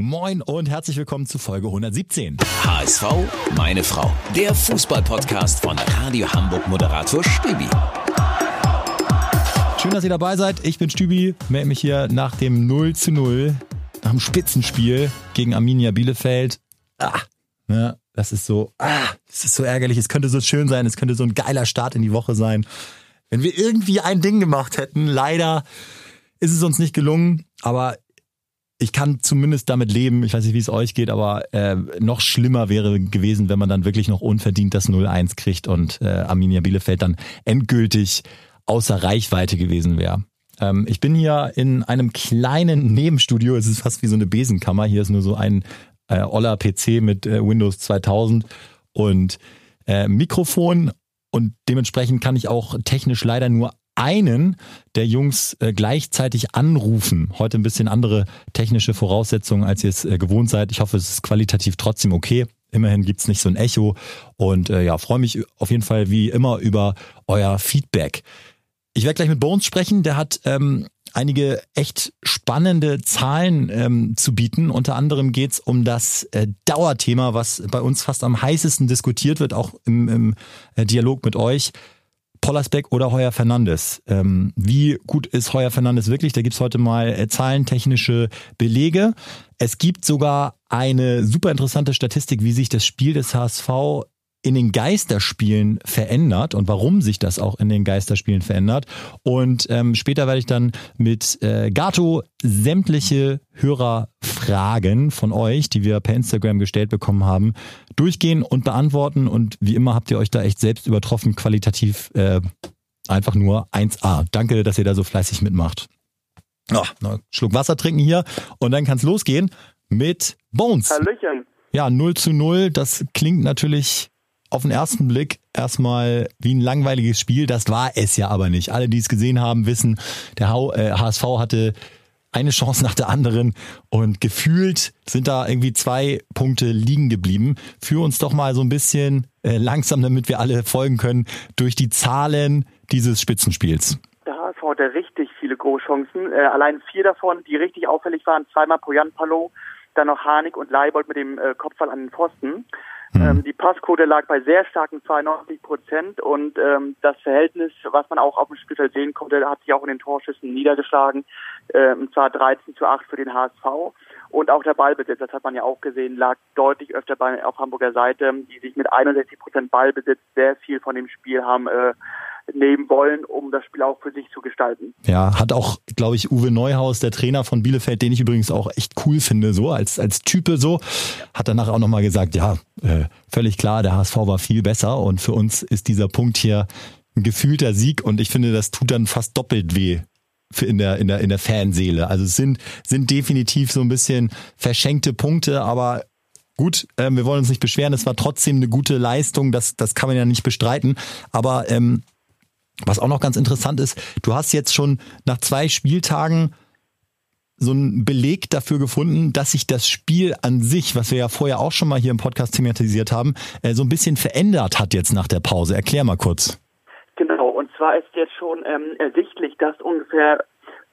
Moin und herzlich willkommen zu Folge 117. HSV, meine Frau. Der Fußballpodcast von Radio Hamburg Moderator Stübi. Schön, dass ihr dabei seid. Ich bin Stübi, melde mich hier nach dem 0 zu 0, nach dem Spitzenspiel gegen Arminia Bielefeld. Ah, ne, das ist so, ah, das ist so ärgerlich. Es könnte so schön sein, es könnte so ein geiler Start in die Woche sein. Wenn wir irgendwie ein Ding gemacht hätten, leider ist es uns nicht gelungen, aber ich kann zumindest damit leben. Ich weiß nicht, wie es euch geht, aber äh, noch schlimmer wäre gewesen, wenn man dann wirklich noch unverdient das 0-1 kriegt und äh, Arminia Bielefeld dann endgültig außer Reichweite gewesen wäre. Ähm, ich bin hier in einem kleinen Nebenstudio. Es ist fast wie so eine Besenkammer. Hier ist nur so ein äh, Oller PC mit äh, Windows 2000 und äh, Mikrofon und dementsprechend kann ich auch technisch leider nur einen der Jungs äh, gleichzeitig anrufen. Heute ein bisschen andere technische Voraussetzungen, als ihr es äh, gewohnt seid. Ich hoffe, es ist qualitativ trotzdem okay. Immerhin gibt's nicht so ein Echo. Und äh, ja, freue mich auf jeden Fall wie immer über euer Feedback. Ich werde gleich mit Bones sprechen. Der hat ähm, einige echt spannende Zahlen ähm, zu bieten. Unter anderem geht's um das äh, Dauerthema, was bei uns fast am heißesten diskutiert wird, auch im, im äh, Dialog mit euch. Pollersbeck oder Heuer Fernandes. Ähm, wie gut ist Heuer Fernandes wirklich? Da gibt's heute mal äh, zahlentechnische Belege. Es gibt sogar eine super interessante Statistik, wie sich das Spiel des HSV in den Geisterspielen verändert und warum sich das auch in den Geisterspielen verändert. Und ähm, später werde ich dann mit äh, Gato sämtliche Hörerfragen von euch, die wir per Instagram gestellt bekommen haben, durchgehen und beantworten. Und wie immer habt ihr euch da echt selbst übertroffen, qualitativ äh, einfach nur 1A. Danke, dass ihr da so fleißig mitmacht. Oh, noch Schluck Wasser trinken hier und dann kann es losgehen mit Bones. Hallöchen. Ja, 0 zu 0, das klingt natürlich auf den ersten Blick erstmal wie ein langweiliges Spiel. Das war es ja aber nicht. Alle, die es gesehen haben, wissen, der HSV äh, hatte eine Chance nach der anderen und gefühlt sind da irgendwie zwei Punkte liegen geblieben. Führ uns doch mal so ein bisschen äh, langsam, damit wir alle folgen können, durch die Zahlen dieses Spitzenspiels. Der HSV hatte richtig viele Großchancen. Äh, allein vier davon, die richtig auffällig waren, zweimal Poyan Palo, dann noch Harnik und Leibold mit dem Kopfball an den Pfosten. Mhm. Ähm, die Passquote lag bei sehr starken 92 Prozent und ähm, das Verhältnis, was man auch auf dem Spielfeld sehen konnte, hat sich auch in den Torschüssen niedergeschlagen, äh, und zwar 13 zu 8 für den HSV. Und auch der Ballbesitz, das hat man ja auch gesehen, lag deutlich öfter bei, auf Hamburger Seite, die sich mit 61 Prozent Ballbesitz sehr viel von dem Spiel haben äh, nehmen wollen, um das Spiel auch für sich zu gestalten. Ja, hat auch, glaube ich, Uwe Neuhaus, der Trainer von Bielefeld, den ich übrigens auch echt cool finde, so als, als Type so, hat danach auch nochmal gesagt, ja, äh, völlig klar, der HSV war viel besser und für uns ist dieser Punkt hier ein gefühlter Sieg und ich finde, das tut dann fast doppelt weh für in der in der in der Fanseele. Also es sind sind definitiv so ein bisschen verschenkte Punkte, aber gut, ähm, wir wollen uns nicht beschweren. Es war trotzdem eine gute Leistung, das das kann man ja nicht bestreiten. Aber ähm, was auch noch ganz interessant ist, du hast jetzt schon nach zwei Spieltagen so einen Beleg dafür gefunden, dass sich das Spiel an sich, was wir ja vorher auch schon mal hier im Podcast thematisiert haben, äh, so ein bisschen verändert hat jetzt nach der Pause. Erklär mal kurz. Genau, und zwar ist jetzt schon ähm, ersichtlich, dass ungefähr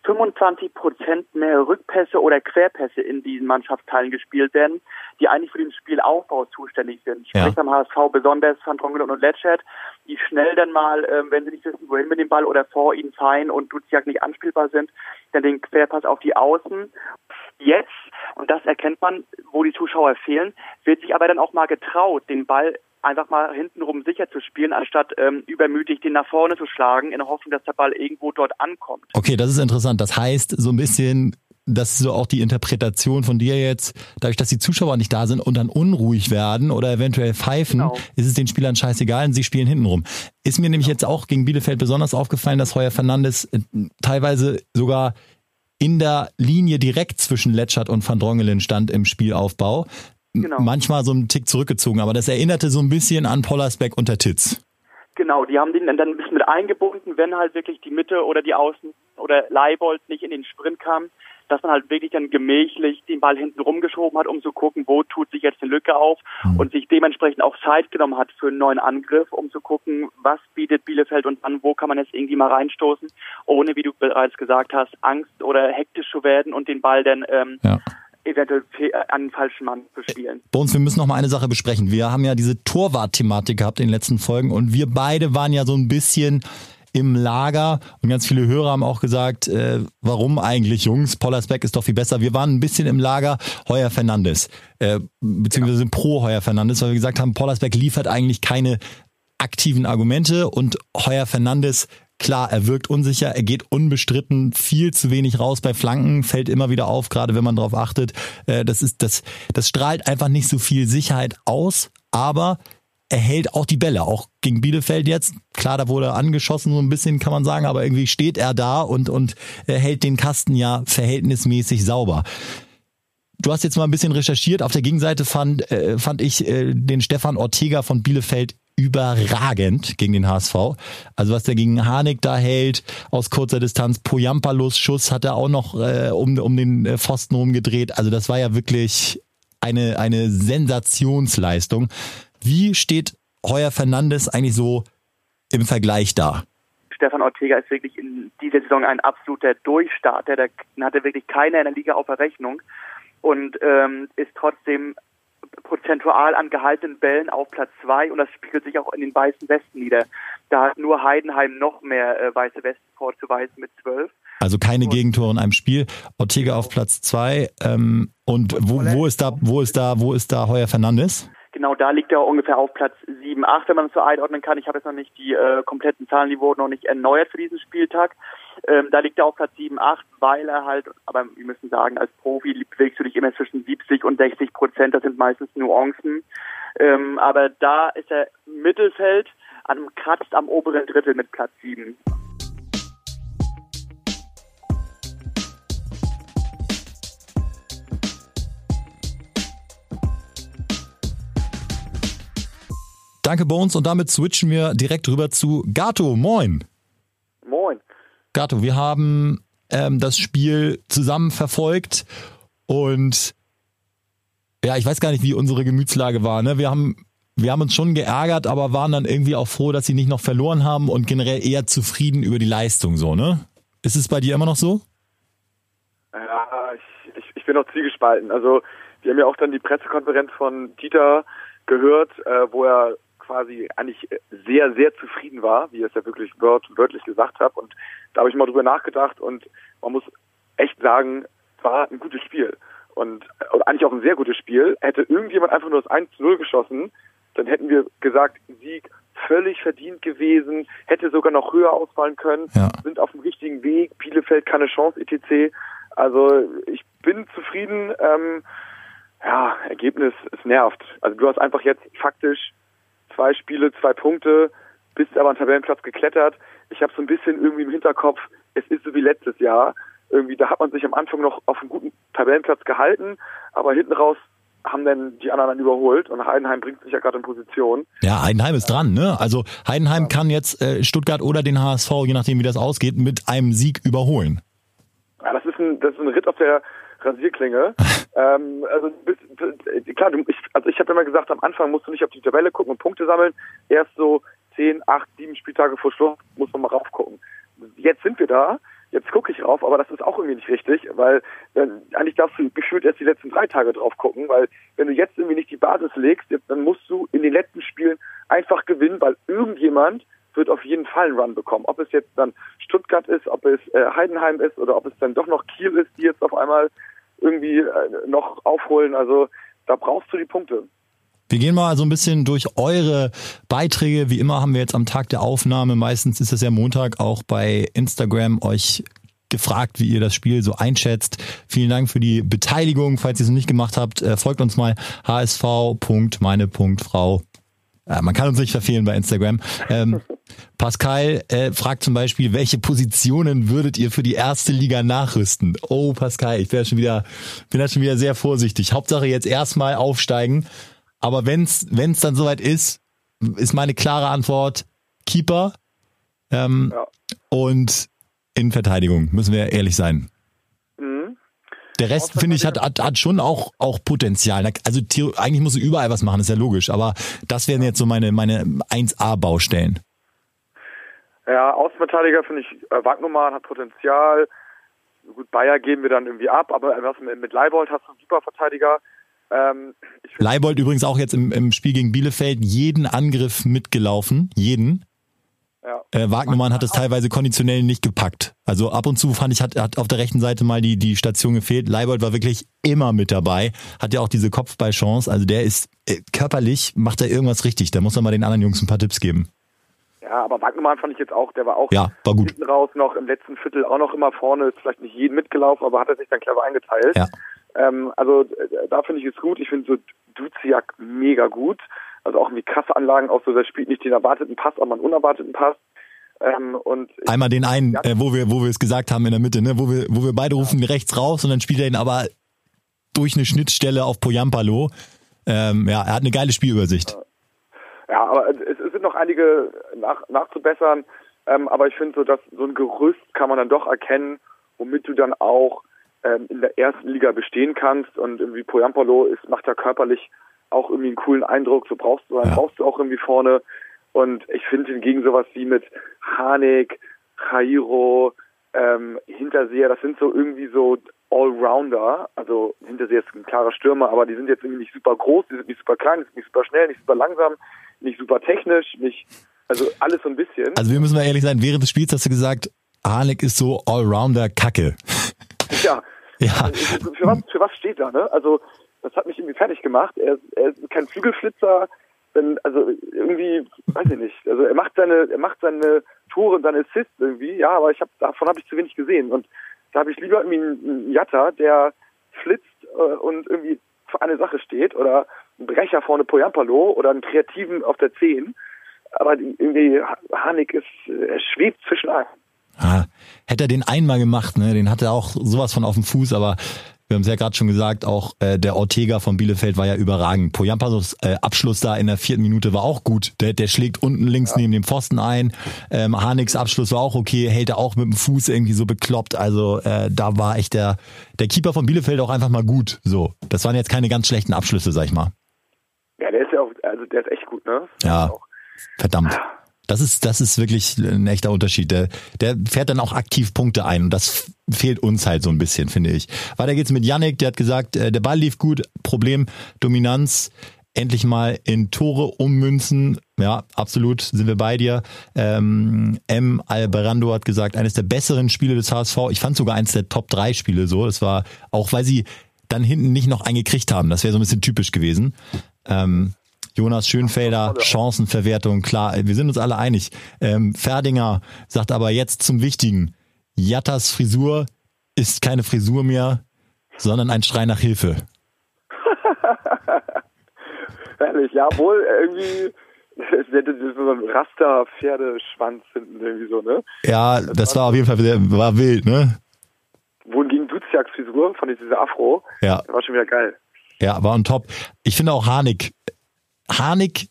25 Prozent mehr Rückpässe oder Querpässe in diesen Mannschaftsteilen gespielt werden, die eigentlich für den Spielaufbau zuständig sind. Sprich ja. beim HSV besonders Van Drongelen und Letschert, die schnell dann mal, ähm, wenn sie nicht wissen, wohin mit dem Ball oder vor ihnen fein und Duziak nicht anspielbar sind, dann den Querpass auf die Außen. Jetzt, und das erkennt man, wo die Zuschauer fehlen, wird sich aber dann auch mal getraut, den Ball einfach mal hintenrum sicher zu spielen, anstatt ähm, übermütig den nach vorne zu schlagen, in der Hoffnung, dass der Ball irgendwo dort ankommt. Okay, das ist interessant. Das heißt, so ein bisschen das ist so auch die Interpretation von dir jetzt, dadurch, dass die Zuschauer nicht da sind und dann unruhig werden oder eventuell pfeifen, genau. ist es den Spielern scheißegal und sie spielen hintenrum. Ist mir nämlich genau. jetzt auch gegen Bielefeld besonders aufgefallen, dass Heuer Fernandes äh, teilweise sogar in der Linie direkt zwischen Letschert und Van Drongelen stand im Spielaufbau genau. manchmal so einen Tick zurückgezogen, aber das erinnerte so ein bisschen an Pollersbeck unter Titz. Genau, die haben den dann ein bisschen mit eingebunden, wenn halt wirklich die Mitte oder die Außen oder Leibold nicht in den Sprint kam, dass man halt wirklich dann gemächlich den Ball hinten rumgeschoben hat, um zu gucken, wo tut sich jetzt eine Lücke auf mhm. und sich dementsprechend auch Zeit genommen hat für einen neuen Angriff, um zu gucken, was bietet Bielefeld und an, wo kann man jetzt irgendwie mal reinstoßen, ohne, wie du bereits gesagt hast, Angst oder hektisch zu werden und den Ball dann ähm, ja eventuell an den falschen Mann zu spielen. Bei uns, wir müssen noch mal eine Sache besprechen. Wir haben ja diese Torwart-Thematik gehabt in den letzten Folgen und wir beide waren ja so ein bisschen im Lager und ganz viele Hörer haben auch gesagt, äh, warum eigentlich Jungs? Pollersbeck ist doch viel besser. Wir waren ein bisschen im Lager Heuer Fernandes, äh, beziehungsweise ja. pro Heuer Fernandes, weil wir gesagt haben, Pollersbeck liefert eigentlich keine aktiven Argumente und Heuer Fernandes Klar, er wirkt unsicher, er geht unbestritten viel zu wenig raus bei Flanken, fällt immer wieder auf, gerade wenn man darauf achtet. Äh, das ist das, das strahlt einfach nicht so viel Sicherheit aus, aber er hält auch die Bälle, auch gegen Bielefeld jetzt. Klar, da wurde er angeschossen, so ein bisschen kann man sagen, aber irgendwie steht er da und, und er hält den Kasten ja verhältnismäßig sauber. Du hast jetzt mal ein bisschen recherchiert. Auf der Gegenseite fand, äh, fand ich äh, den Stefan Ortega von Bielefeld überragend gegen den HSV. Also was der gegen Harnik da hält, aus kurzer Distanz, Poyampalos Schuss hat er auch noch äh, um, um den äh, Pfosten rumgedreht. Also das war ja wirklich eine, eine Sensationsleistung. Wie steht Heuer Fernandes eigentlich so im Vergleich da? Stefan Ortega ist wirklich in dieser Saison ein absoluter Durchstarter. Der hatte wirklich keiner in der Liga auf der Rechnung und ähm, ist trotzdem prozentual an gehaltenen Bällen auf Platz zwei und das spiegelt sich auch in den weißen Westen nieder. Da hat nur Heidenheim noch mehr äh, weiße Westen vorzuweisen mit zwölf. Also keine und Gegentore in einem Spiel. Ortega auf Platz zwei. Ähm, und wo, wo ist da, wo ist da, wo ist da Heuer Fernandes? Genau, da liegt er ungefähr auf Platz 7, 8, wenn man es so einordnen kann. Ich habe jetzt noch nicht die äh, kompletten Zahlen, die wurden noch nicht erneuert für diesen Spieltag. Ähm, da liegt er auf Platz 7, 8, weil er halt, aber wir müssen sagen, als Profi bewegst du dich immer zwischen 70 und 60 Prozent, das sind meistens Nuancen. Ähm, aber da ist er Mittelfeld, am kratzt am oberen Drittel mit Platz 7. Danke Bones und damit switchen wir direkt rüber zu Gato. Moin. Moin. Gato, wir haben ähm, das Spiel zusammen verfolgt und ja, ich weiß gar nicht, wie unsere Gemütslage war. Ne? Wir haben wir haben uns schon geärgert, aber waren dann irgendwie auch froh, dass sie nicht noch verloren haben und generell eher zufrieden über die Leistung so, ne? Ist es bei dir immer noch so? Ja, ich, ich, ich bin noch zwiegespalten. Also wir haben ja auch dann die Pressekonferenz von Dieter gehört, äh, wo er quasi eigentlich sehr, sehr zufrieden war, wie er es ja wirklich wört, wörtlich gesagt hat. Und da habe ich mal drüber nachgedacht und man muss echt sagen, war ein gutes Spiel. Und eigentlich auch ein sehr gutes Spiel. Hätte irgendjemand einfach nur das 1 zu 0 geschossen, dann hätten wir gesagt, Sieg völlig verdient gewesen, hätte sogar noch höher ausfallen können, ja. sind auf dem richtigen Weg, Bielefeld keine Chance, etc. Also ich bin zufrieden. Ähm, ja, Ergebnis, es nervt. Also du hast einfach jetzt faktisch zwei Spiele, zwei Punkte, bist aber an Tabellenplatz geklettert. Ich habe so ein bisschen irgendwie im Hinterkopf, es ist so wie letztes Jahr. Irgendwie, da hat man sich am Anfang noch auf einen guten Tabellenplatz gehalten, aber hinten raus haben dann die anderen dann überholt und Heidenheim bringt sich ja gerade in Position. Ja, Heidenheim ist dran, ne? Also Heidenheim ja. kann jetzt äh, Stuttgart oder den HSV, je nachdem wie das ausgeht, mit einem Sieg überholen. Ja, das ist ein, das ist ein Ritt auf der Rasierklinge. ähm, also klar, du, ich, also ich habe immer gesagt, am Anfang musst du nicht auf die Tabelle gucken und Punkte sammeln. Erst so zehn, acht, sieben Spieltage vor Schluss muss man mal raufgucken. Jetzt sind wir da. Jetzt gucke ich rauf, aber das ist auch irgendwie nicht richtig, weil äh, eigentlich darfst du gefühlt erst die letzten drei Tage drauf gucken, weil wenn du jetzt irgendwie nicht die Basis legst, jetzt, dann musst du in den letzten Spielen einfach gewinnen, weil irgendjemand wird auf jeden Fall einen Run bekommen. Ob es jetzt dann Stuttgart ist, ob es äh, Heidenheim ist oder ob es dann doch noch Kiel ist, die jetzt auf einmal irgendwie äh, noch aufholen. Also da brauchst du die Punkte. Wir gehen mal so ein bisschen durch eure Beiträge. Wie immer haben wir jetzt am Tag der Aufnahme, meistens ist es ja Montag, auch bei Instagram euch gefragt, wie ihr das Spiel so einschätzt. Vielen Dank für die Beteiligung. Falls ihr es noch nicht gemacht habt, äh, folgt uns mal hsv.meine.frau ja, man kann uns nicht verfehlen bei Instagram. Ähm, Pascal äh, fragt zum Beispiel, welche Positionen würdet ihr für die erste Liga nachrüsten? Oh, Pascal, ich bin da schon wieder, bin da schon wieder sehr vorsichtig. Hauptsache jetzt erstmal aufsteigen. Aber wenn's, wenn's dann soweit ist, ist meine klare Antwort Keeper ähm, ja. und Innenverteidigung, müssen wir ehrlich sein. Der Rest, finde ich, hat, hat, hat schon auch, auch Potenzial. Also eigentlich muss du überall was machen, ist ja logisch. Aber das wären jetzt so meine, meine 1A-Baustellen. Ja, Außenverteidiger finde ich, äh, Wagnumann hat Potenzial. gut, Bayer geben wir dann irgendwie ab, aber was mit, mit Leibold hast du einen super Verteidiger. Ähm, Leibold übrigens auch jetzt im, im Spiel gegen Bielefeld jeden Angriff mitgelaufen, jeden. Ja. Äh, Wagnermann hat es teilweise konditionell nicht gepackt. Also ab und zu fand ich, hat, hat auf der rechten Seite mal die, die Station gefehlt. Leibold war wirklich immer mit dabei. Hat ja auch diese Kopfballchance. Also der ist äh, körperlich, macht er irgendwas richtig. Da muss er mal den anderen Jungs ein paar Tipps geben. Ja, aber Wagnermann fand ich jetzt auch, der war auch ja, war gut. hinten raus noch im letzten Viertel auch noch immer vorne, ist vielleicht nicht jeden mitgelaufen, aber hat er sich dann clever eingeteilt. Ja. Ähm, also äh, da finde ich es gut. Ich finde so Duziak mega gut. Also auch irgendwie krasse Anlagen, auch so, der spielt nicht den erwarteten Pass, aber einen unerwarteten Pass. Ähm, und Einmal den einen, äh, wo wir, wo wir es gesagt haben in der Mitte, ne, wo wir, wo wir beide rufen rechts raus und dann spielt er ihn aber durch eine Schnittstelle auf Poyampalo. Ähm, ja, er hat eine geile Spielübersicht. Ja, aber es, es sind noch einige nach, nachzubessern. Ähm, aber ich finde so, dass so ein Gerüst kann man dann doch erkennen, womit du dann auch ähm, in der ersten Liga bestehen kannst. Und irgendwie Poyampalo ist, macht ja körperlich auch irgendwie einen coolen Eindruck. So brauchst du, ja. brauchst du auch irgendwie vorne. Und ich finde hingegen sowas wie mit Hanek, Jairo, ähm, Hinterseher, das sind so irgendwie so Allrounder. Also Hinterseher ist ein klarer Stürmer, aber die sind jetzt irgendwie nicht super groß, die sind nicht super klein, die sind nicht super schnell, nicht super langsam, nicht super technisch, nicht, also alles so ein bisschen. Also wir müssen mal ehrlich sein, während des Spiels hast du gesagt, Hanek ist so Allrounder Kacke. Ja. ja. Also, für was, für was steht da, ne? Also das hat mich irgendwie fertig gemacht. Er, er ist kein Flügelflitzer, denn, also irgendwie, weiß ich nicht. Also er macht seine, er macht seine Tore und seine Assists irgendwie, ja, aber ich habe davon habe ich zu wenig gesehen. Und da habe ich lieber irgendwie einen Jatta, der flitzt äh, und irgendwie für eine Sache steht oder einen Brecher vorne Poyampalo oder einen Kreativen auf der 10. Aber irgendwie Hanik ist, er schwebt zwischen allen. Ah, hätte er den einmal gemacht, ne? Den hat er auch sowas von auf dem Fuß, aber wir haben es ja gerade schon gesagt, auch äh, der Ortega von Bielefeld war ja überragend. Poyampasos äh, Abschluss da in der vierten Minute war auch gut. Der, der schlägt unten links ja. neben dem Pfosten ein. Ähm, Harnigs Abschluss war auch okay, hält er auch mit dem Fuß irgendwie so bekloppt. Also äh, da war echt der, der Keeper von Bielefeld auch einfach mal gut. So, das waren jetzt keine ganz schlechten Abschlüsse, sag ich mal. Ja, der ist ja auch, also der ist echt gut, ne? Ja, verdammt. Das ist, das ist wirklich ein echter Unterschied. Der, der fährt dann auch aktiv Punkte ein und das fehlt uns halt so ein bisschen, finde ich. Weiter geht's mit Yannick, der hat gesagt, äh, der Ball lief gut, Problem, Dominanz, endlich mal in Tore ummünzen. Ja, absolut, sind wir bei dir. Ähm, M. Alberando hat gesagt, eines der besseren Spiele des HSV. Ich fand sogar eines der Top 3 Spiele so. Das war auch, weil sie dann hinten nicht noch eingekriegt haben. Das wäre so ein bisschen typisch gewesen. Ähm, Jonas Schönfelder, Chancenverwertung, klar, wir sind uns alle einig. Ähm, Ferdinger sagt aber jetzt zum Wichtigen. Jattas Frisur ist keine Frisur mehr, sondern ein Schrei nach Hilfe. Ehrlich, ja, wohl irgendwie so ein Raster-Pferdeschwanz hinten irgendwie so, ne? Ja, das, war auf jeden Fall war wild, ne? Wohingegen Duziaks Frisur, fand ich diese Afro, ja. war schon wieder geil. Ja, war on top. Ich finde auch Harnik Harnik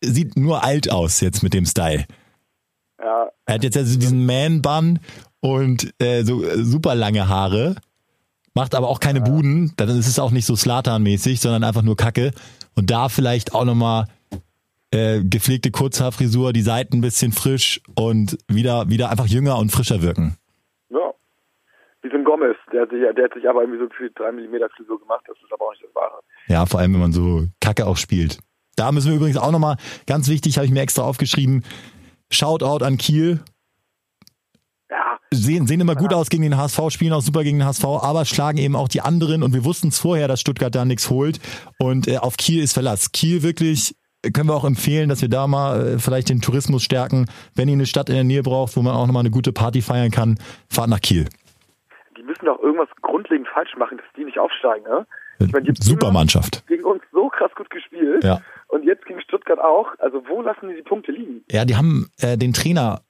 sieht nur alt aus jetzt mit dem Style. Ja. Er hat jetzt also diesen Man-Bun und äh, so äh, super lange Haare, macht aber auch keine ja. Buden. Dann ist es auch nicht so Slatan-mäßig, sondern einfach nur Kacke. Und da vielleicht auch nochmal äh, gepflegte Kurzhaarfrisur, die Seiten ein bisschen frisch und wieder, wieder einfach jünger und frischer wirken. Ja. Wie so ein Gomez, der hat sich, der hat sich aber irgendwie so gefühlt 3 mm Frisur gemacht, das ist aber auch nicht das Wahre. Ja, vor allem, wenn man so Kacke auch spielt. Da müssen wir übrigens auch nochmal, ganz wichtig, habe ich mir extra aufgeschrieben, Shoutout an Kiel. Ja. Sehen, sehen immer gut aus gegen den HSV, spielen auch super gegen den HSV, aber schlagen eben auch die anderen und wir wussten es vorher, dass Stuttgart da nichts holt und äh, auf Kiel ist Verlass. Kiel wirklich können wir auch empfehlen, dass wir da mal äh, vielleicht den Tourismus stärken. Wenn ihr eine Stadt in der Nähe braucht, wo man auch nochmal eine gute Party feiern kann, fahrt nach Kiel. Die müssen doch irgendwas grundlegend falsch machen, dass die nicht aufsteigen, ne? Ich meine, Super Mannschaft. Gegen uns so krass gut gespielt. Ja. Und jetzt gegen Stuttgart auch. Also wo lassen die die Punkte liegen? Ja, die haben äh, den Trainer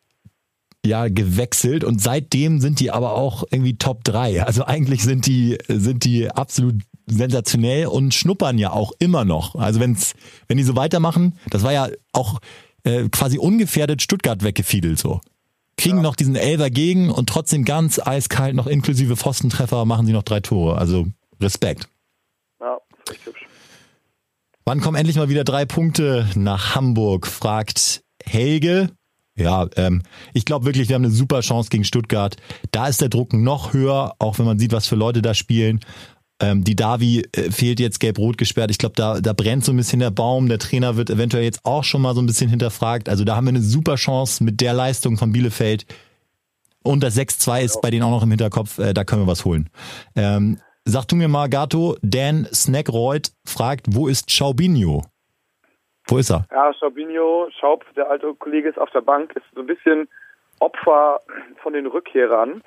ja gewechselt und seitdem sind die aber auch irgendwie Top 3. Also eigentlich sind die sind die absolut sensationell und schnuppern ja auch immer noch. Also wenn's wenn die so weitermachen, das war ja auch äh, quasi ungefährdet Stuttgart weggefiedelt so. Kriegen ja. noch diesen Elfer gegen und trotzdem ganz eiskalt noch inklusive Pfostentreffer machen sie noch drei Tore. Also Respekt. Ja, echt hübsch. Wann kommen endlich mal wieder drei Punkte nach Hamburg? fragt Helge. Ja, ähm, ich glaube wirklich, wir haben eine super Chance gegen Stuttgart. Da ist der Druck noch höher, auch wenn man sieht, was für Leute da spielen. Ähm, die Davi äh, fehlt jetzt gelb-rot gesperrt. Ich glaube, da, da brennt so ein bisschen der Baum. Der Trainer wird eventuell jetzt auch schon mal so ein bisschen hinterfragt. Also da haben wir eine super Chance mit der Leistung von Bielefeld. Und das 6-2 ist bei denen auch noch im Hinterkopf. Äh, da können wir was holen. Ähm, sag du mir mal, Gato, Dan Snackroyd fragt, wo ist Schaubinho? Wo ist er? Ja, Schaubinho, Schaub, der alte Kollege ist auf der Bank, ist so ein bisschen Opfer von den Rückkehrern.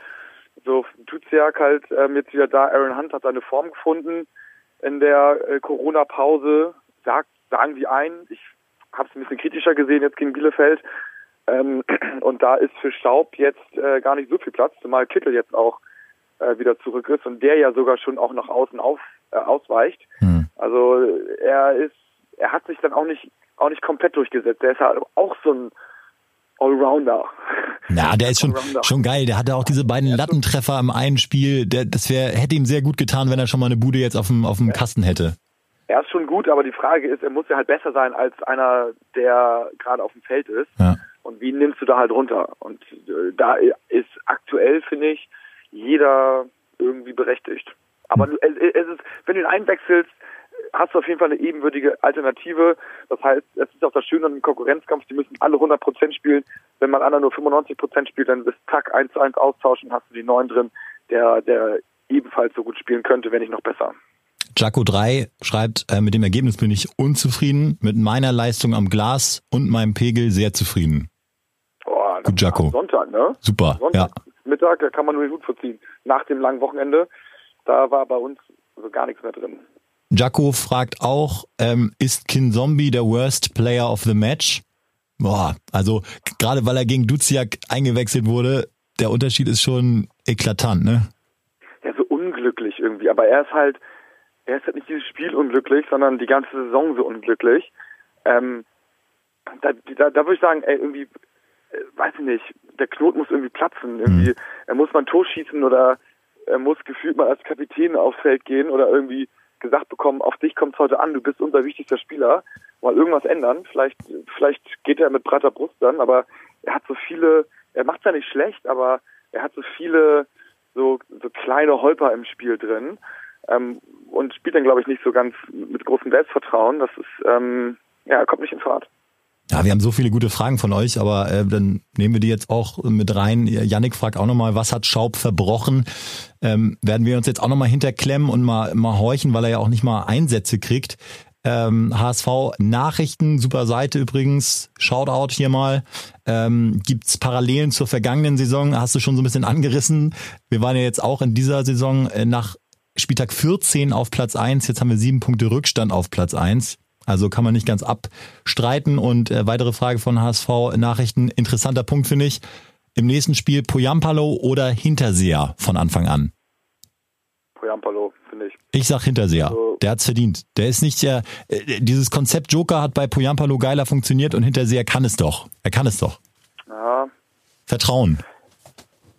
So Duziak halt ähm, jetzt wieder da. Aaron Hunt hat seine Form gefunden in der äh, Corona-Pause. Sagt, sagen die ein. Ich habe es ein bisschen kritischer gesehen jetzt gegen Bielefeld. Ähm, und da ist für Staub jetzt äh, gar nicht so viel Platz, zumal Kittel jetzt auch äh, wieder zurück ist und der ja sogar schon auch nach außen auf, äh, ausweicht. Hm. Also er ist, er hat sich dann auch nicht auch nicht komplett durchgesetzt. Der ist ja auch so ein Allrounder. Ja, der ist schon, schon geil. Der hatte auch diese beiden Lattentreffer im einen Spiel. Der, das wär, hätte ihm sehr gut getan, wenn er schon mal eine Bude jetzt auf dem, auf dem. Kasten hätte. Er ist schon gut, aber die Frage ist, er muss ja halt besser sein als einer, der gerade auf dem Feld ist. Ja. Und wie nimmst du da halt runter? Und äh, da ist aktuell, finde ich, jeder irgendwie berechtigt. Aber hm. es ist, wenn du ihn einwechselst, hast du auf jeden Fall eine ebenwürdige Alternative. Das heißt, es ist auch das Schöne an dem Konkurrenzkampf, die müssen alle 100 Prozent spielen. Wenn man einer nur 95 Prozent spielt, dann bist Tack 1 zu 1 austauschen, hast du die neuen drin, der, der ebenfalls so gut spielen könnte, wenn nicht noch besser. Jaco 3 schreibt, äh, mit dem Ergebnis bin ich unzufrieden, mit meiner Leistung am Glas und meinem Pegel sehr zufrieden. Boah, Gut, Jaco. Sonntag, ne? Super, Sonntag, ja. Mittag, da kann man nur den Hut verziehen. Nach dem langen Wochenende, da war bei uns so gar nichts mehr drin. Jaco fragt auch, ähm, ist Kinzombie der worst player of the match? Boah, also gerade weil er gegen Duziak eingewechselt wurde, der Unterschied ist schon eklatant, ne? Ja, so unglücklich irgendwie. Aber er ist halt, er ist halt nicht dieses Spiel unglücklich, sondern die ganze Saison so unglücklich. Ähm, da, da, da würde ich sagen, ey, irgendwie, weiß ich nicht, der Knoten muss irgendwie platzen. Irgendwie, mhm. er muss mal ein Tor schießen oder er muss gefühlt mal als Kapitän aufs Feld gehen oder irgendwie gesagt bekommen, auf dich kommt es heute an, du bist unser wichtigster Spieler, mal irgendwas ändern. Vielleicht, vielleicht geht er mit breiter Brust dann, aber er hat so viele, er macht ja nicht schlecht, aber er hat so viele so, so kleine Holper im Spiel drin ähm, und spielt dann, glaube ich, nicht so ganz mit großem Selbstvertrauen. Das ist, ähm, ja, er kommt nicht in Fahrt. Ja, wir haben so viele gute Fragen von euch, aber äh, dann nehmen wir die jetzt auch mit rein. Yannick fragt auch nochmal, was hat Schaub verbrochen? Ähm, werden wir uns jetzt auch nochmal hinterklemmen und mal, mal horchen, weil er ja auch nicht mal Einsätze kriegt. Ähm, HSV Nachrichten, super Seite übrigens, Shoutout hier mal. Ähm, Gibt Parallelen zur vergangenen Saison? Hast du schon so ein bisschen angerissen. Wir waren ja jetzt auch in dieser Saison äh, nach Spieltag 14 auf Platz 1, jetzt haben wir sieben Punkte Rückstand auf Platz 1. Also kann man nicht ganz abstreiten. Und äh, weitere Frage von HSV Nachrichten. Interessanter Punkt finde ich. Im nächsten Spiel Poyampalo oder Hinterseher von Anfang an? Poyampalo, finde ich. Ich sag Hinterseher. Also, der hat's verdient. Der ist nicht der, äh, dieses Konzept Joker hat bei Poyampalo geiler funktioniert und Hinterseher kann es doch. Er kann es doch. Ja. Vertrauen.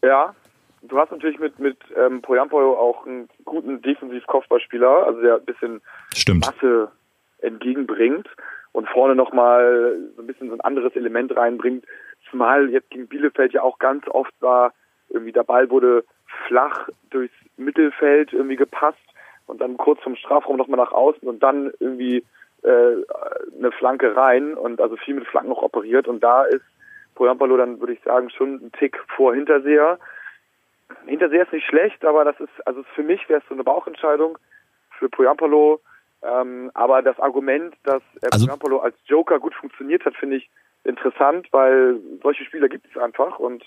Ja. Du hast natürlich mit, mit ähm, Poyampalo auch einen guten Defensiv-Kopfballspieler, also der ein bisschen Stimmt. Masse entgegenbringt und vorne nochmal so ein bisschen so ein anderes Element reinbringt. Zumal jetzt gegen Bielefeld ja auch ganz oft war, irgendwie der Ball wurde flach durchs Mittelfeld irgendwie gepasst und dann kurz vom Strafraum nochmal nach außen und dann irgendwie äh, eine Flanke rein und also viel mit Flanken noch operiert und da ist Poyampalo dann würde ich sagen schon ein Tick vor Hinterseher. Hinterseher ist nicht schlecht, aber das ist also für mich wäre es so eine Bauchentscheidung. Für Poyampalo ähm, aber das Argument, dass äh, also, Polo als Joker gut funktioniert hat, finde ich interessant, weil solche Spieler gibt es einfach und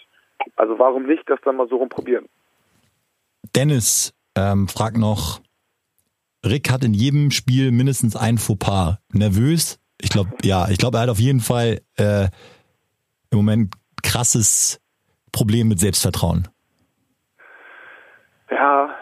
also warum nicht das dann mal so rumprobieren? Dennis ähm, fragt noch, Rick hat in jedem Spiel mindestens ein Fauxpas. Nervös? Ich glaube, ja, ich glaube, er hat auf jeden Fall äh, im Moment krasses Problem mit Selbstvertrauen. Ja,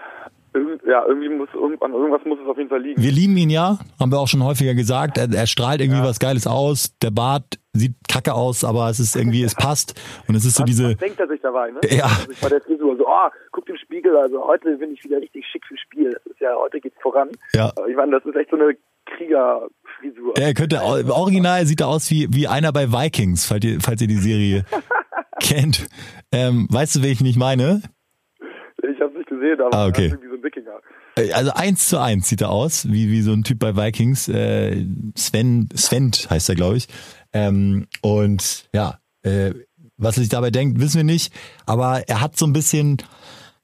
ja, irgendwie muss irgendwann, irgendwas muss es auf jeden Fall liegen. Wir lieben ihn ja, haben wir auch schon häufiger gesagt. Er, er strahlt irgendwie ja. was Geiles aus. Der Bart sieht kacke aus, aber es ist irgendwie, es passt. Und es ist so diese. Was denkt er sich dabei, ne? Ja. Also ich war der Frisur so, oh, guck im Spiegel, also heute bin ich wieder richtig schick fürs Spiel. Das ist ja, heute geht's voran. Ja. Ich meine, das ist echt so eine Kriegerfrisur. Er könnte, Original sieht er aus wie, wie einer bei Vikings, falls ihr, falls ihr die Serie kennt. Ähm, weißt du, wen ich nicht meine? Gesehen, aber ah, okay. irgendwie so ein Wikinger. Äh, also eins zu eins sieht er aus, wie, wie so ein Typ bei Vikings. Äh, Sven, Sven heißt er, glaube ich. Ähm, und ja, äh, was er sich dabei denkt, wissen wir nicht. Aber er hat so ein bisschen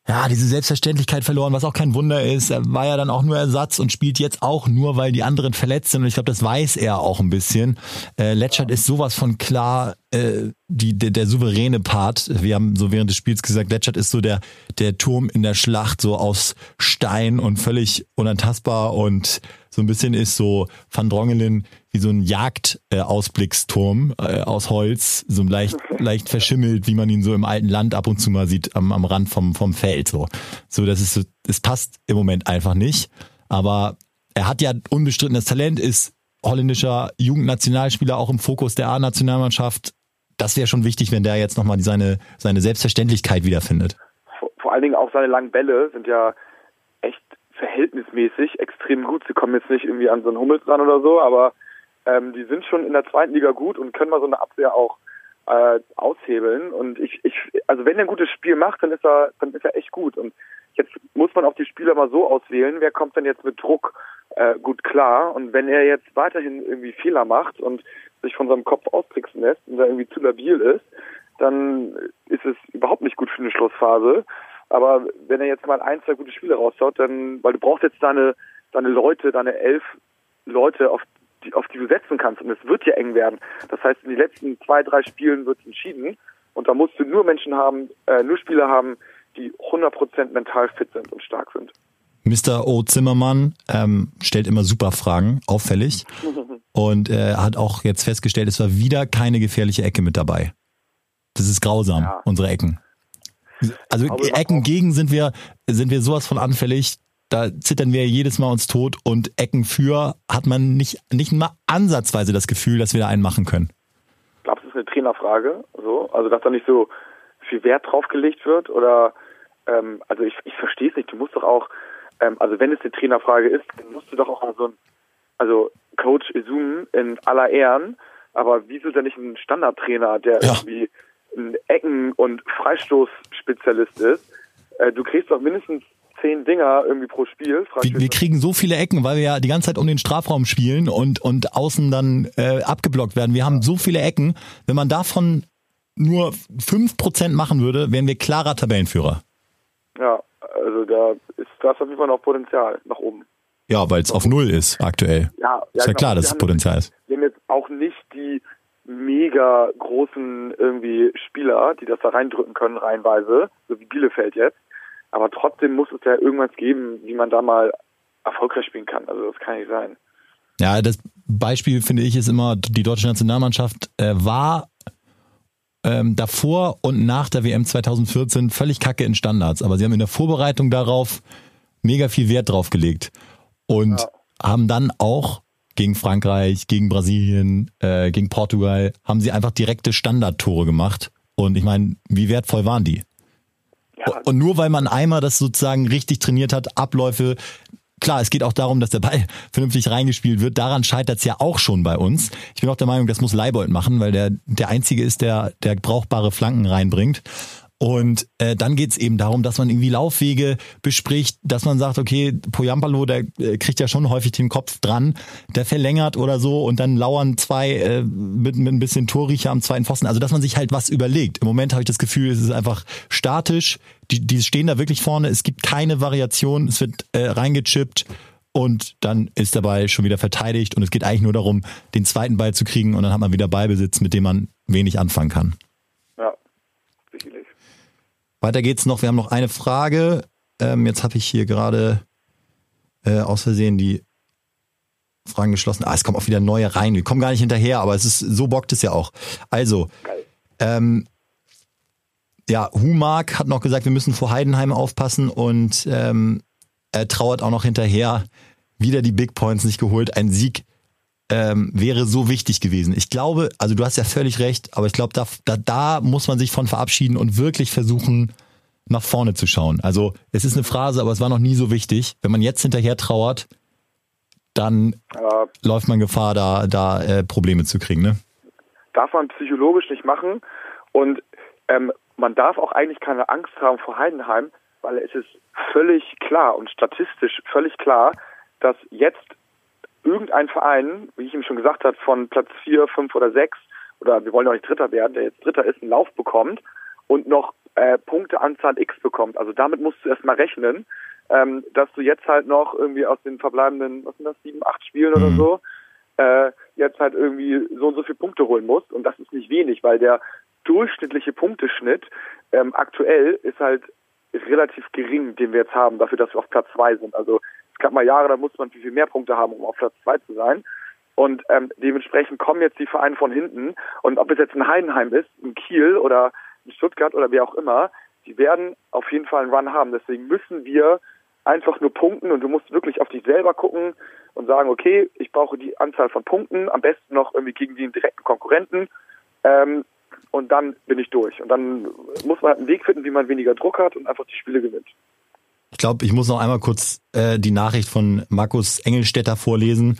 ja, diese Selbstverständlichkeit verloren, was auch kein Wunder ist. Er war ja dann auch nur Ersatz und spielt jetzt auch nur, weil die anderen verletzt sind. Und ich glaube, das weiß er auch ein bisschen. Äh, Letschert ist sowas von klar äh, die, der, der souveräne Part. Wir haben so während des Spiels gesagt, Letschert ist so der, der Turm in der Schlacht, so aus Stein und völlig unantastbar und so ein bisschen ist so Van Drongelen wie so ein Jagdausblicksturm äh, aus Holz, so leicht, leicht verschimmelt, wie man ihn so im alten Land ab und zu mal sieht, am, am Rand vom, vom Feld. So, so das ist so, es passt im Moment einfach nicht. Aber er hat ja unbestrittenes Talent, ist holländischer Jugendnationalspieler, auch im Fokus der A-Nationalmannschaft. Das wäre schon wichtig, wenn der jetzt nochmal seine, seine Selbstverständlichkeit wiederfindet. Vor, vor allen Dingen auch seine langen Bälle sind ja verhältnismäßig extrem gut. Sie kommen jetzt nicht irgendwie an so einen Hummels dran oder so, aber ähm, die sind schon in der zweiten Liga gut und können mal so eine Abwehr auch äh, aushebeln. Und ich, ich, also wenn er ein gutes Spiel macht, dann ist er, dann ist er echt gut. Und jetzt muss man auch die Spieler mal so auswählen, wer kommt denn jetzt mit Druck äh, gut klar. Und wenn er jetzt weiterhin irgendwie Fehler macht und sich von seinem Kopf austricksen lässt und da irgendwie zu labil ist, dann ist es überhaupt nicht gut für eine Schlussphase. Aber wenn er jetzt mal ein, zwei gute Spiele raushaut, dann, weil du brauchst jetzt deine, deine Leute, deine elf Leute, auf die, auf die du setzen kannst. Und es wird ja eng werden. Das heißt, in den letzten zwei, drei Spielen wird es entschieden. Und da musst du nur Menschen haben, äh, nur Spieler haben, die 100% mental fit sind und stark sind. Mr. O. Zimmermann ähm, stellt immer super Fragen, auffällig. Und äh, hat auch jetzt festgestellt, es war wieder keine gefährliche Ecke mit dabei. Das ist grausam, ja. unsere Ecken. Also Ecken gegen sind wir, sind wir sowas von anfällig. Da zittern wir jedes Mal uns tot und Ecken für hat man nicht, nicht mal ansatzweise das Gefühl, dass wir da einen machen können. Ich glaube, es ist eine Trainerfrage, so. Also, dass da nicht so viel Wert drauf gelegt wird oder, ähm, also ich, ich verstehe es nicht. Du musst doch auch, ähm, also wenn es eine Trainerfrage ist, dann musst du doch auch so ein, also Coach Izum in aller Ehren, aber wieso denn nicht ein Standardtrainer, der ja. irgendwie ein Ecken- und Freistoßspezialist ist? Äh, du kriegst doch mindestens zehn Dinger irgendwie pro Spiel. Wir, wir, kriegen so viele Ecken, weil wir ja die ganze Zeit um den Strafraum spielen und, und außen dann äh, abgeblockt werden. Wir haben so viele Ecken. Wenn man davon nur fünf Prozent machen würde, wären wir klarer Tabellenführer. Ja, also da ist das auf jeden Fall noch Potenzial nach oben. Ja, weil es auf Null ist aktuell. Ja, ja ist ja genau. klar, dass es Potenzial ist. Wir haben jetzt auch nicht die mega großen irgendwie Spieler, die das da reindrücken können, reinweise, so wie Bielefeld jetzt. Aber trotzdem muss es ja irgendwas geben, wie man da mal erfolgreich spielen kann. Also das kann nicht sein. Ja, das Beispiel finde ich ist immer, die deutsche Nationalmannschaft äh, war ähm, davor und nach der WM 2014 völlig kacke in Standards, aber sie haben in der Vorbereitung darauf mega viel Wert drauf gelegt und ja. haben dann auch gegen Frankreich, gegen Brasilien, äh, gegen Portugal, haben sie einfach direkte Standardtore gemacht. Und ich meine, wie wertvoll waren die? Ja. Und nur weil man einmal das sozusagen richtig trainiert hat, Abläufe, klar, es geht auch darum, dass der Ball vernünftig reingespielt wird. Daran scheitert es ja auch schon bei uns. Ich bin auch der Meinung, das muss Leibold machen, weil der der einzige ist, der der brauchbare Flanken reinbringt. Und äh, dann geht's eben darum, dass man irgendwie Laufwege bespricht, dass man sagt, okay, Poyampalo, der äh, kriegt ja schon häufig den Kopf dran, der verlängert oder so und dann lauern zwei äh, mit, mit ein bisschen Torriecher am zweiten Pfosten. Also dass man sich halt was überlegt. Im Moment habe ich das Gefühl, es ist einfach statisch. Die, die stehen da wirklich vorne, es gibt keine Variation, es wird äh, reingechippt und dann ist der Ball schon wieder verteidigt und es geht eigentlich nur darum, den zweiten Ball zu kriegen und dann hat man wieder Ballbesitz, mit dem man wenig anfangen kann. Weiter geht's noch. Wir haben noch eine Frage. Ähm, jetzt habe ich hier gerade äh, aus Versehen die Fragen geschlossen. Ah, es kommen auch wieder neue rein. Wir kommen gar nicht hinterher, aber es ist so bockt es ja auch. Also, ähm, ja, Humark hat noch gesagt, wir müssen vor Heidenheim aufpassen und ähm, er trauert auch noch hinterher. Wieder die Big Points nicht geholt. Ein Sieg ähm, wäre so wichtig gewesen. Ich glaube, also du hast ja völlig recht, aber ich glaube, da, da, da muss man sich von verabschieden und wirklich versuchen, nach vorne zu schauen. Also es ist eine Phrase, aber es war noch nie so wichtig. Wenn man jetzt hinterher trauert, dann Ja. läuft man Gefahr, da, da äh, Probleme zu kriegen, ne? darf man psychologisch nicht machen. Und ähm, man darf auch eigentlich keine Angst haben vor Heidenheim, weil es ist völlig klar und statistisch völlig klar, dass jetzt irgendein Verein, wie ich ihm schon gesagt habe, von Platz 4, 5 oder 6, oder wir wollen auch nicht Dritter werden, der jetzt Dritter ist, einen Lauf bekommt und noch äh, Punkteanzahl X bekommt. Also damit musst du erstmal rechnen, ähm, dass du jetzt halt noch irgendwie aus den verbleibenden, was sind das, sieben, acht Spielen oder Mhm. so, äh, jetzt halt irgendwie so und so viele Punkte holen musst. Und das ist nicht wenig, weil der durchschnittliche Punkteschnitt ähm, aktuell ist halt relativ gering, den wir jetzt haben, dafür, dass wir auf Platz zwei sind. Also gab mal Jahre, da musste man viel, viel mehr Punkte haben, um auf Platz zwei zu sein. Und ähm, dementsprechend kommen jetzt die Vereine von hinten. Und ob es jetzt ein Heidenheim ist, ein Kiel oder ein Stuttgart oder wer auch immer, die werden auf jeden Fall einen Run haben. Deswegen müssen wir einfach nur punkten und du musst wirklich auf dich selber gucken und sagen, okay, ich brauche die Anzahl von Punkten, am besten noch irgendwie gegen den direkten Konkurrenten. Ähm, und dann bin ich durch. Und dann muss man halt einen Weg finden, wie man weniger Druck hat und einfach die Spiele gewinnt. Ich glaube, ich muss noch einmal kurz äh, die Nachricht von Markus Engelstetter vorlesen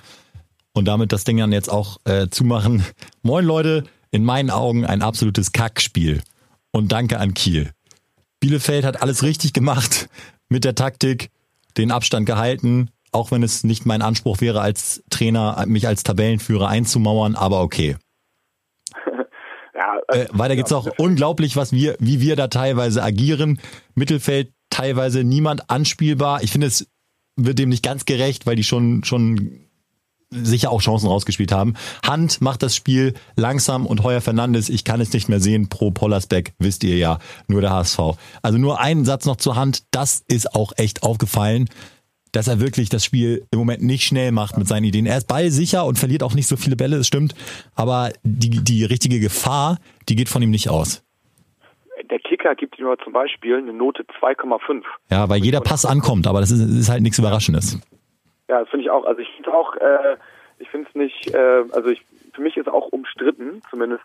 und damit das Ding dann jetzt auch äh, zumachen. Moin Leute, in meinen Augen ein absolutes Kackspiel. Und danke an Kiel. Bielefeld hat alles richtig gemacht mit der Taktik, den Abstand gehalten, auch wenn es nicht mein Anspruch wäre, als Trainer mich als Tabellenführer einzumauern, aber okay. Ja, Äh, weiter geht's auch unglaublich, was wir, wie wir da teilweise agieren. Mittelfeld teilweise niemand anspielbar. Ich finde, es wird dem nicht ganz gerecht, weil die schon, schon sicher auch Chancen rausgespielt haben. Hand macht das Spiel langsam und Heuer Fernandes, ich kann es nicht mehr sehen, pro Pollersbeck, wisst ihr ja, nur der HSV. Also nur einen Satz noch zur Hand, das ist auch echt aufgefallen, dass er wirklich das Spiel im Moment nicht schnell macht mit seinen Ideen. Er ist ballsicher und verliert auch nicht so viele Bälle, das stimmt, aber die, die richtige Gefahr, die geht von ihm nicht aus. Kicker gibt ihm aber zum Beispiel eine Note 2,5. Ja, weil jeder Pass ankommt, aber das ist, ist halt nichts Überraschendes. Ja, das finde ich auch. Also ich finde auch, äh, ich finde es nicht, äh, also ich, für mich ist auch umstritten, zumindest.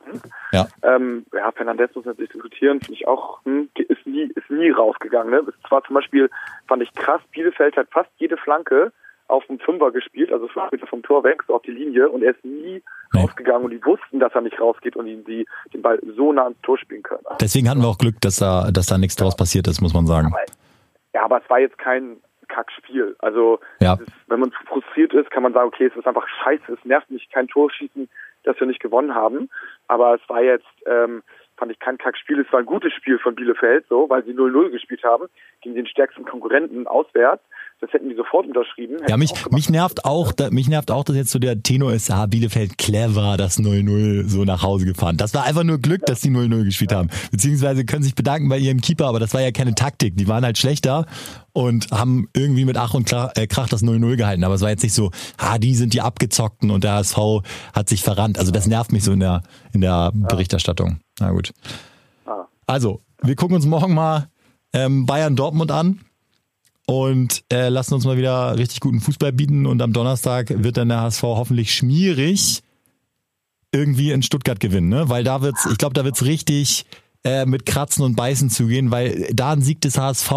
Ja. Ähm, ja, Fernandez muss natürlich diskutieren, finde ich auch, hm, ist nie, ist nie rausgegangen. Ne? Es war zum Beispiel, fand ich krass, Bielefeld hat fast jede Flanke auf dem Fünfer gespielt, also fünf Meter vom Tor weg, so auf die Linie, und er ist nie Nee. rausgegangen und die wussten, dass er nicht rausgeht und ihn die den Ball so nah ans Tor spielen können. Deswegen hatten wir auch Glück, dass da, dass da nichts draus passiert ist, muss man sagen. Ja, aber es war jetzt kein Kackspiel. Also Ja. ist, wenn man frustriert ist, kann man sagen, okay, es ist einfach scheiße, es nervt mich, kein Tor schießen, dass wir nicht gewonnen haben. Aber es war jetzt, ähm, fand ich kein Kackspiel, es war ein gutes Spiel von Bielefeld, so, weil sie 0-0 gespielt haben gegen den stärksten Konkurrenten auswärts. Das hätten die sofort unterschrieben. Ja, mich, mich nervt auch, da, mich nervt auch, dass jetzt so der Tenor ist, ah, Bielefeld clever, das 0-0 so nach Hause gefahren. Das war einfach nur Glück, dass die 0-0 gespielt haben. Beziehungsweise können sich bedanken bei ihrem Keeper, aber das war ja keine Taktik. Die waren halt schlechter und haben irgendwie mit Ach und Krach, äh, Krach das 0-0 gehalten. Aber es war jetzt nicht so, ah, die sind die Abgezockten und der HSV hat sich verrannt. Also das nervt mich so in der, in der Berichterstattung. Na gut. Ah. Also, wir gucken uns morgen mal ähm, Bayern Dortmund an und äh, lassen uns mal wieder richtig guten Fußball bieten. Und am Donnerstag wird dann der HSV hoffentlich schmierig irgendwie in Stuttgart gewinnen, ne? Weil da wird's, ich glaube, da wird's richtig äh, mit Kratzen und Beißen zugehen, weil da ein Sieg des HSV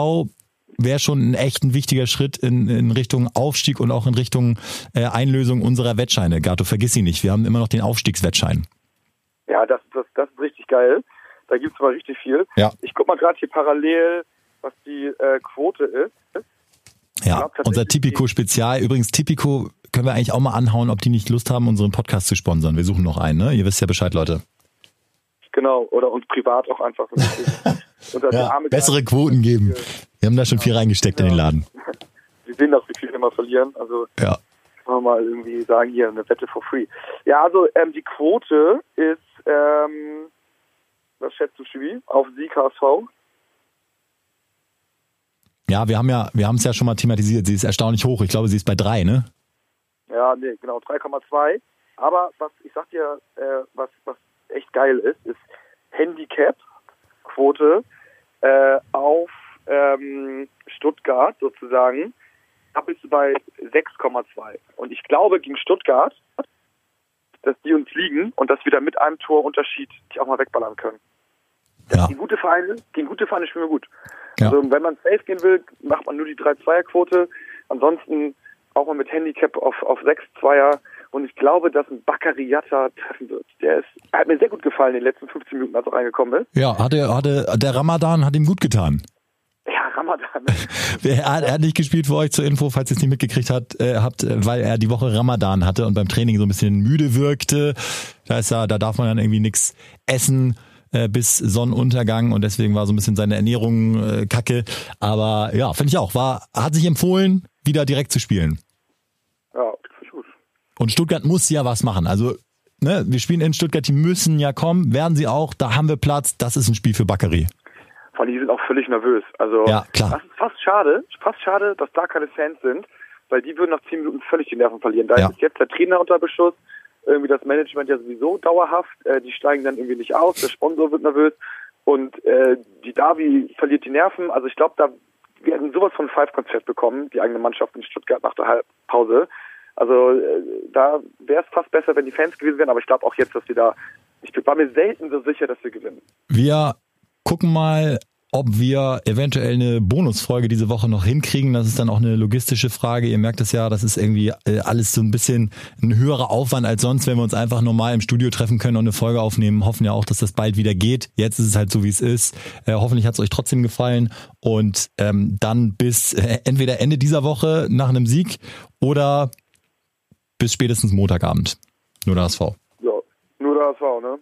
wäre schon ein echt ein wichtiger Schritt in, in Richtung Aufstieg und auch in Richtung äh, Einlösung unserer Wettscheine. Gato, vergiss sie nicht, wir haben immer noch den Aufstiegswettschein. Ja, das, das, das ist richtig geil. Da gibt's mal richtig viel. Ja. Ich guck mal gerade hier parallel, was die äh, Quote ist. Ja, glaub unser Tipico-Spezial. Übrigens, Tipico können wir eigentlich auch mal anhauen, ob die nicht Lust haben, unseren Podcast zu sponsern. Wir suchen noch einen, ne? Ihr wisst ja Bescheid, Leute. Genau, oder uns privat auch einfach. Das Ja, bessere Quoten geben. Wir haben da schon viel reingesteckt in den Laden. Sie sehen, dass wir viel immer verlieren. Also Ja. kann man mal irgendwie sagen, hier eine Wette for free. Ja, also ähm, die Quote ist, ähm, was schätzt du, Schibi, auf Sieg HSV? Ja, wir haben ja, wir haben es ja schon mal thematisiert. Sie ist erstaunlich hoch. Ich glaube, sie ist bei drei, ne? Ja, nee, genau, 3,2. Aber was, ich sag dir, äh, was, was echt geil ist, ist Handicap-Quote äh, auf ähm, Stuttgart sozusagen. Da bist du bei 6,2. Und ich glaube gegen Stuttgart, dass die uns liegen und dass wir da mit einem Torunterschied die auch mal wegballern können. Ja. Gegen gute Vereine, gegen gute Vereine spielen wir gut. Ja. Also wenn man safe gehen will, macht man nur die 3-2er-Quote. Ansonsten auch mal mit Handicap auf, auf 6 Zweier. Und ich glaube, dass ein Baccariata treffen wird. Der ist, hat mir sehr gut gefallen in den letzten 15 Minuten, als er reingekommen ist. Ja, hatte, hatte, der Ramadan hat ihm gut getan. Ramadan. er, hat, er hat nicht gespielt für euch zur Info, falls ihr es nicht mitgekriegt hat, äh, habt, weil er die Woche Ramadan hatte und beim Training so ein bisschen müde wirkte. Da ist ja, da darf man dann irgendwie nichts essen äh, bis Sonnenuntergang und deswegen war so ein bisschen seine Ernährung äh, kacke. Aber ja, finde ich auch, war, hat sich empfohlen, wieder direkt zu spielen. Ja, finde ich gut. Und Stuttgart muss ja was machen. Also, ne, wir spielen in Stuttgart, die müssen ja kommen, werden sie auch, da haben wir Platz, das ist ein Spiel für Bakary. Allem, die sind auch völlig nervös. Also, Ja, klar. das ist fast schade, fast schade, dass da keine Fans sind, weil die würden nach 10 Minuten völlig die Nerven verlieren. Da Ja. ist jetzt der Trainer unter Beschuss, irgendwie das Management ja sowieso dauerhaft, äh, die steigen dann irgendwie nicht aus, der Sponsor wird nervös und äh, die Davi verliert die Nerven. Also ich glaube, da wir hätten sowas von Five-Konzert bekommen, die eigene Mannschaft in Stuttgart nach der Halbpause. Also äh, da wäre es fast besser, wenn die Fans gewesen wären, aber ich glaube auch jetzt, dass wir da, ich war mir selten so sicher, dass wir gewinnen. Wir gucken mal, ob wir eventuell eine Bonusfolge diese Woche noch hinkriegen. Das ist dann auch eine logistische Frage. Ihr merkt es ja, das ist irgendwie äh, alles so ein bisschen ein höherer Aufwand als sonst, wenn wir uns einfach normal im Studio treffen können und eine Folge aufnehmen. Hoffen ja auch, dass das bald wieder geht. Jetzt ist es halt so, wie es ist. Äh, hoffentlich hat es euch trotzdem gefallen. Und ähm, dann bis äh, entweder Ende dieser Woche nach einem Sieg oder bis spätestens Montagabend. Nur der HSV. Ja, nur das war, ne?